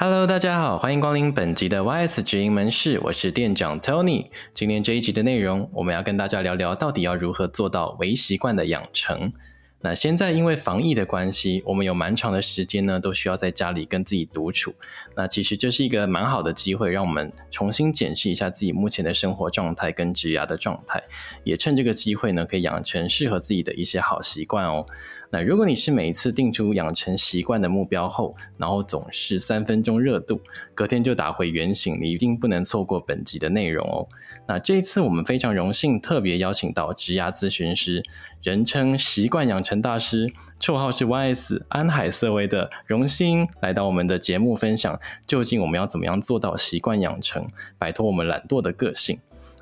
！Hello，大家好，欢迎光临本集的 YS 直营门市，我是店长 Tony。今天这一集的内容，我们要跟大家聊聊，到底要如何做到微习惯的养成。那现在因为防疫的关系，我们有蛮长的时间呢，都需要在家里跟自己独处。那其实这是一个蛮好的机会，让我们重新检视一下自己目前的生活状态跟职涯的状态，也趁这个机会呢，可以养成适合自己的一些好习惯哦。那如果你是每一次定出养成习惯的目标后，然后总是三分钟热度，隔天就打回原形，你一定不能错过本集的内容哦。那这一次我们非常荣幸特别邀请到职涯咨询师，人称习惯养成大师，绰号是 YS 安海瑟薇的榕炘来到我们的节目分享，究竟我们要怎么样做到习惯养成，摆脱我们懒惰的个性。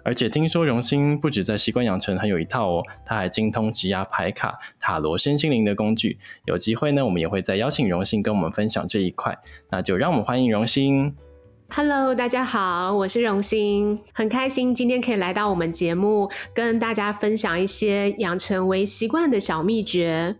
而且听说荣兴不止在习惯养成很有一套哦，他还精通职涯牌卡、塔罗、身心灵的工具。有机会呢，我们也会再邀请榕炘跟我们分享这一块。那就让我们欢迎荣兴。Hello，大家好，我是荣兴，很开心今天可以来到我们节目，跟大家分享一些养成微习惯的小秘诀。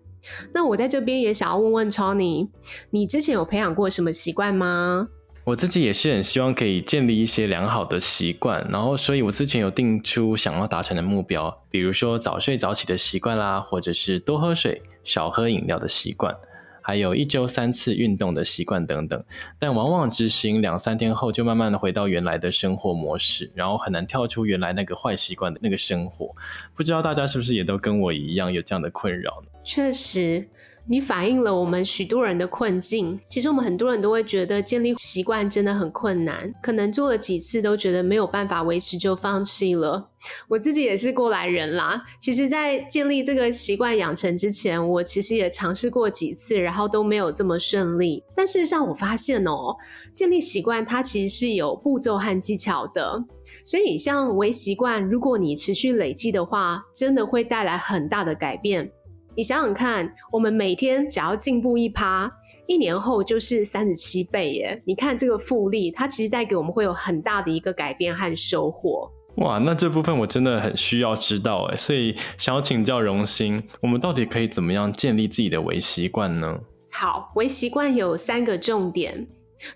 那我在这边也想要问问 Tony，你之前有培养过什么习惯吗？我自己也是很希望可以建立一些良好的习惯，然后所以我之前有定出想要达成的目标，比如说早睡早起的习惯啦，或者是多喝水、少喝饮料的习惯，还有一周三次运动的习惯等等。但往往执行两三天后，就慢慢的回到原来的生活模式，然后很难跳出原来那个坏习惯的那个生活。不知道大家是不是也都跟我一样有这样的困扰呢？确实。你反映了我们许多人的困境。其实我们很多人都会觉得建立习惯真的很困难，可能做了几次都觉得没有办法维持就放弃了。我自己也是过来人啦。其实，在建立这个习惯养成之前，我其实也尝试过几次，然后都没有这么顺利。但事实上，我发现喔，建立习惯它其实是有步骤和技巧的。所以，像微习惯，如果你持续累积的话，真的会带来很大的改变。你想想看，我们每天只要进步一趴，一年后就是三十七倍耶！你看这个复利，它其实带给我们会有很大的一个改变和收获。哇，那这部分我真的很需要知道诶，所以想要请教荣兴，我们到底可以怎么样建立自己的微习惯呢？好，微习惯有三个重点，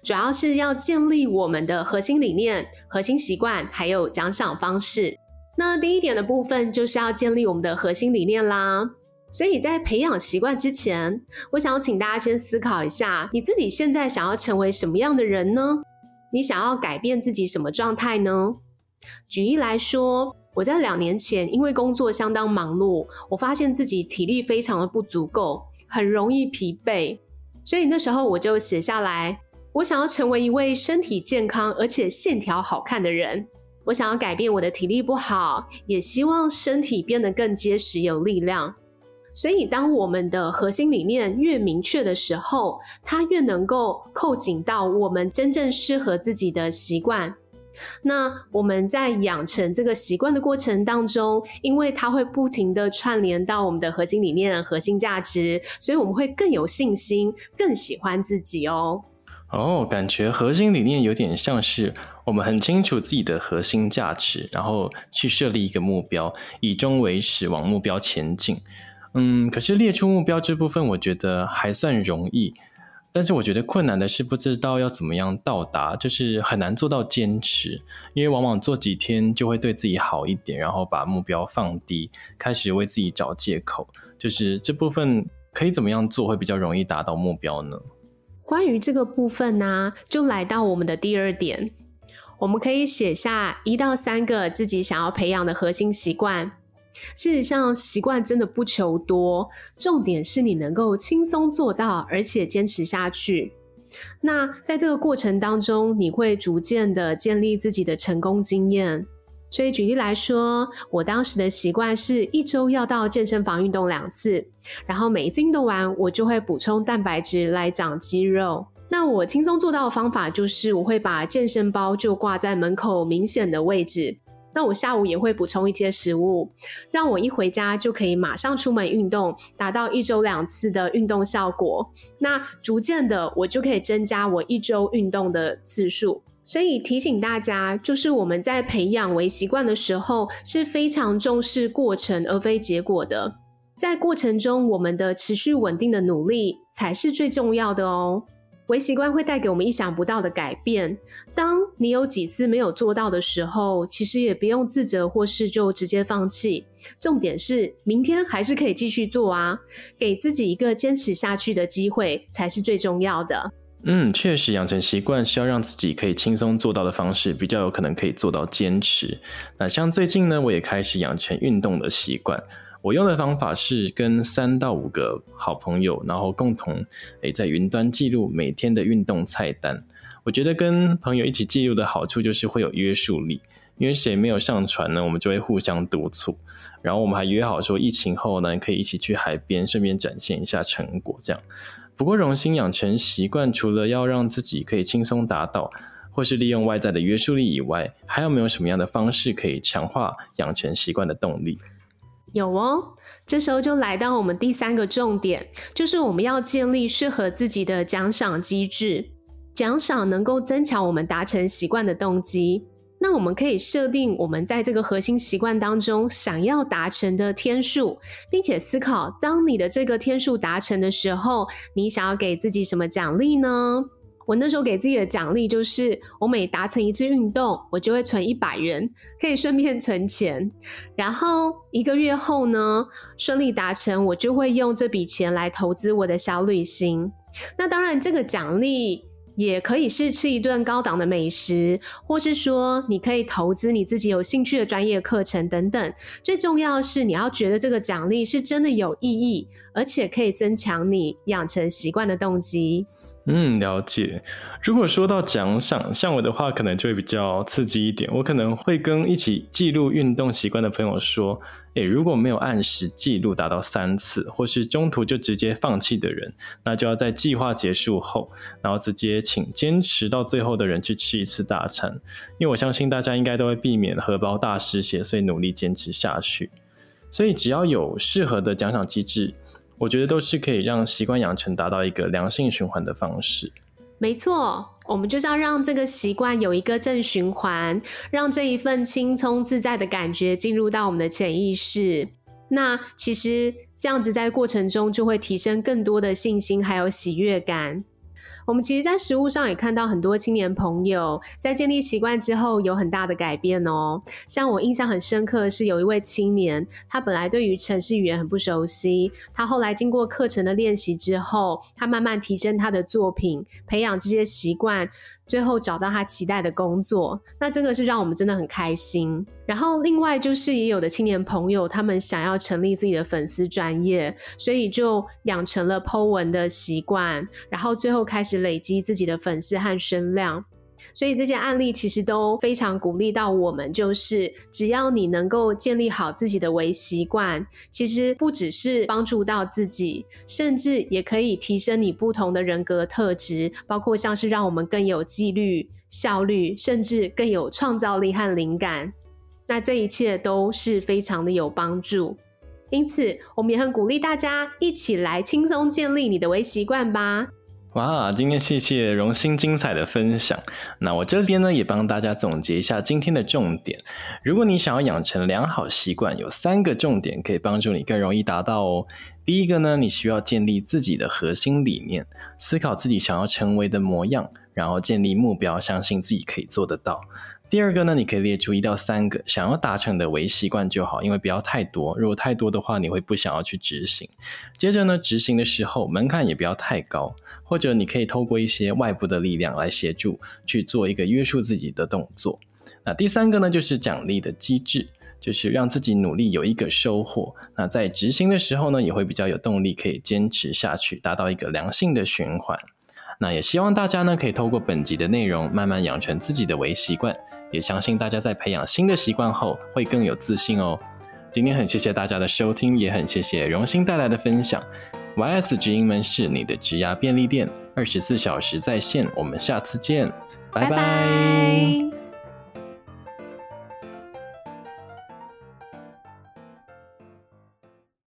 主要是要建立我们的核心理念、核心习惯，还有奖赏方式。那第一点的部分就是要建立我们的核心理念啦。所以在培养习惯之前，我想要请大家先思考一下，你自己现在想要成为什么样的人呢？你想要改变自己什么状态呢？举例来说，我在两年前因为工作相当忙碌，我发现自己体力非常的不足够，很容易疲惫。所以那时候我就写下来，我想要成为一位身体健康而且线条好看的人。我想要改变我的体力不好，也希望身体变得更结实有力量。所以，当我们的核心理念越明确的时候，它越能够扣紧到我们真正适合自己的习惯。那我们在养成这个习惯的过程当中，因为它会不停地串联到我们的核心理念、核心价值，所以我们会更有信心，更喜欢自己哦。哦，感觉核心理念有点像是我们很清楚自己的核心价值，然后去设立一个目标，以终为始，往目标前进。嗯，可是列出目标这部分，我觉得还算容易。但是我觉得困难的是不知道要怎么样到达，就是很难做到坚持。因为往往做几天就会对自己好一点，然后把目标放低，开始为自己找借口。就是这部分可以怎么样做会比较容易达到目标呢？关于这个部分呢、就来到我们的第二点，我们可以写下一到三个自己想要培养的核心习惯。事实上，习惯真的不求多，重点是你能够轻松做到，而且坚持下去。那在这个过程当中，你会逐渐的建立自己的成功经验。所以举例来说，我当时的习惯是一周要到健身房运动两次，然后每一次运动完，我就会补充蛋白质来长肌肉。那我轻松做到的方法就是，我会把健身包就挂在门口明显的位置。那我下午也会补充一些食物，让我一回家就可以马上出门运动，达到一周两次的运动效果。那逐渐的，我就可以增加我一周运动的次数。所以提醒大家，就是我们在培养微习惯的时候，是非常重视过程而非结果的。在过程中，我们的持续稳定的努力才是最重要的哦。微习惯会带给我们意想不到的改变。当你有几次没有做到的时候，其实也不用自责或是就直接放弃。重点是明天还是可以继续做啊，给自己一个坚持下去的机会才是最重要的。嗯，确实，养成习惯是要让自己可以轻松做到的方式，比较有可能可以做到坚持。那像最近呢，我也开始养成运动的习惯。我用的方法是跟三到五个好朋友，然后共同诶在云端记录每天的运动菜单。我觉得跟朋友一起记录的好处就是会有约束力，因为谁没有上传呢，我们就会互相督促。然后我们还约好说，疫情后呢可以一起去海边，顺便展现一下成果。这样。不过，荣心养成习惯，除了要让自己可以轻松达到，或是利用外在的约束力以外，还有没有什么样的方式可以强化养成习惯的动力？有哦，这时候就来到我们第三个重点，就是我们要建立适合自己的奖赏机制。奖赏能够增强我们达成习惯的动机。那我们可以设定我们在这个核心习惯当中想要达成的天数，并且思考，当你的这个天数达成的时候，你想要给自己什么奖励呢？我那时候给自己的奖励就是，我每达成一次运动，我就会存一百元，可以顺便存钱。然后一个月后呢，顺利达成，我就会用这笔钱来投资我的小旅行。那当然，这个奖励也可以是吃一顿高档的美食，或是说你可以投资你自己有兴趣的专业课程等等。最重要是，你要觉得这个奖励是真的有意义，而且可以增强你养成习惯的动机。嗯，了解。如果说到奖赏，像我的话，可能就会比较刺激一点。我可能会跟一起记录运动习惯的朋友说：“诶，如果没有按时记录达到三次，或是中途就直接放弃的人，那就要在计划结束后，然后直接请坚持到最后的人去吃一次大餐。因为我相信大家应该都会避免荷包大失血，所以努力坚持下去。所以只要有适合的奖赏机制。”我觉得都是可以让习惯养成达到一个良性循环的方式。没错，我们就是要让这个习惯有一个正循环，让这一份轻松自在的感觉进入到我们的潜意识。那其实这样子在过程中就会提升更多的信心，还有喜悦感。我们其实，在实务上也看到很多青年朋友在建立习惯之后有很大的改变哦。像我印象很深刻的是，有一位青年，他本来对于城市语言很不熟悉，他后来经过课程的练习之后，他慢慢提升他的作品，培养这些习惯。最后找到他期待的工作，那这个是让我们真的很开心。然后另外就是也有的青年朋友，他们想要成立自己的粉丝专业，所以就养成了 po 文的习惯，然后最后开始累积自己的粉丝和声量。所以这些案例其实都非常鼓励到我们，就是只要你能够建立好自己的微习惯，其实不只是帮助到自己，甚至也可以提升你不同的人格特质，包括像是让我们更有纪律、效率，甚至更有创造力和灵感。那这一切都是非常的有帮助。因此，我们也很鼓励大家一起来轻松建立你的微习惯吧。哇，今天谢谢荣兴精彩的分享。那我这边呢，也帮大家总结一下今天的重点。如果你想要养成良好习惯，有三个重点可以帮助你更容易达到哦。第一个呢，你需要建立自己的核心理念，思考自己想要成为的模样，然后建立目标，相信自己可以做得到。第二个呢，你可以列出一到三个想要达成的微习惯就好，因为不要太多。如果太多的话，你会不想要去执行。接着呢，执行的时候门槛也不要太高，或者你可以透过一些外部的力量来协助去做一个约束自己的动作。那第三个呢，就是奖励的机制，就是让自己努力有一个收获。那在执行的时候呢，也会比较有动力，可以坚持下去，达到一个良性的循环。那也希望大家呢，可以透过本集的内容，慢慢养成自己的微习惯。也相信大家在培养新的习惯后，会更有自信哦。今天很谢谢大家的收听，也很谢谢荣心带来的分享。YS 直营门市你的职涯便利店，二十四小时在线。我们下次见，拜拜。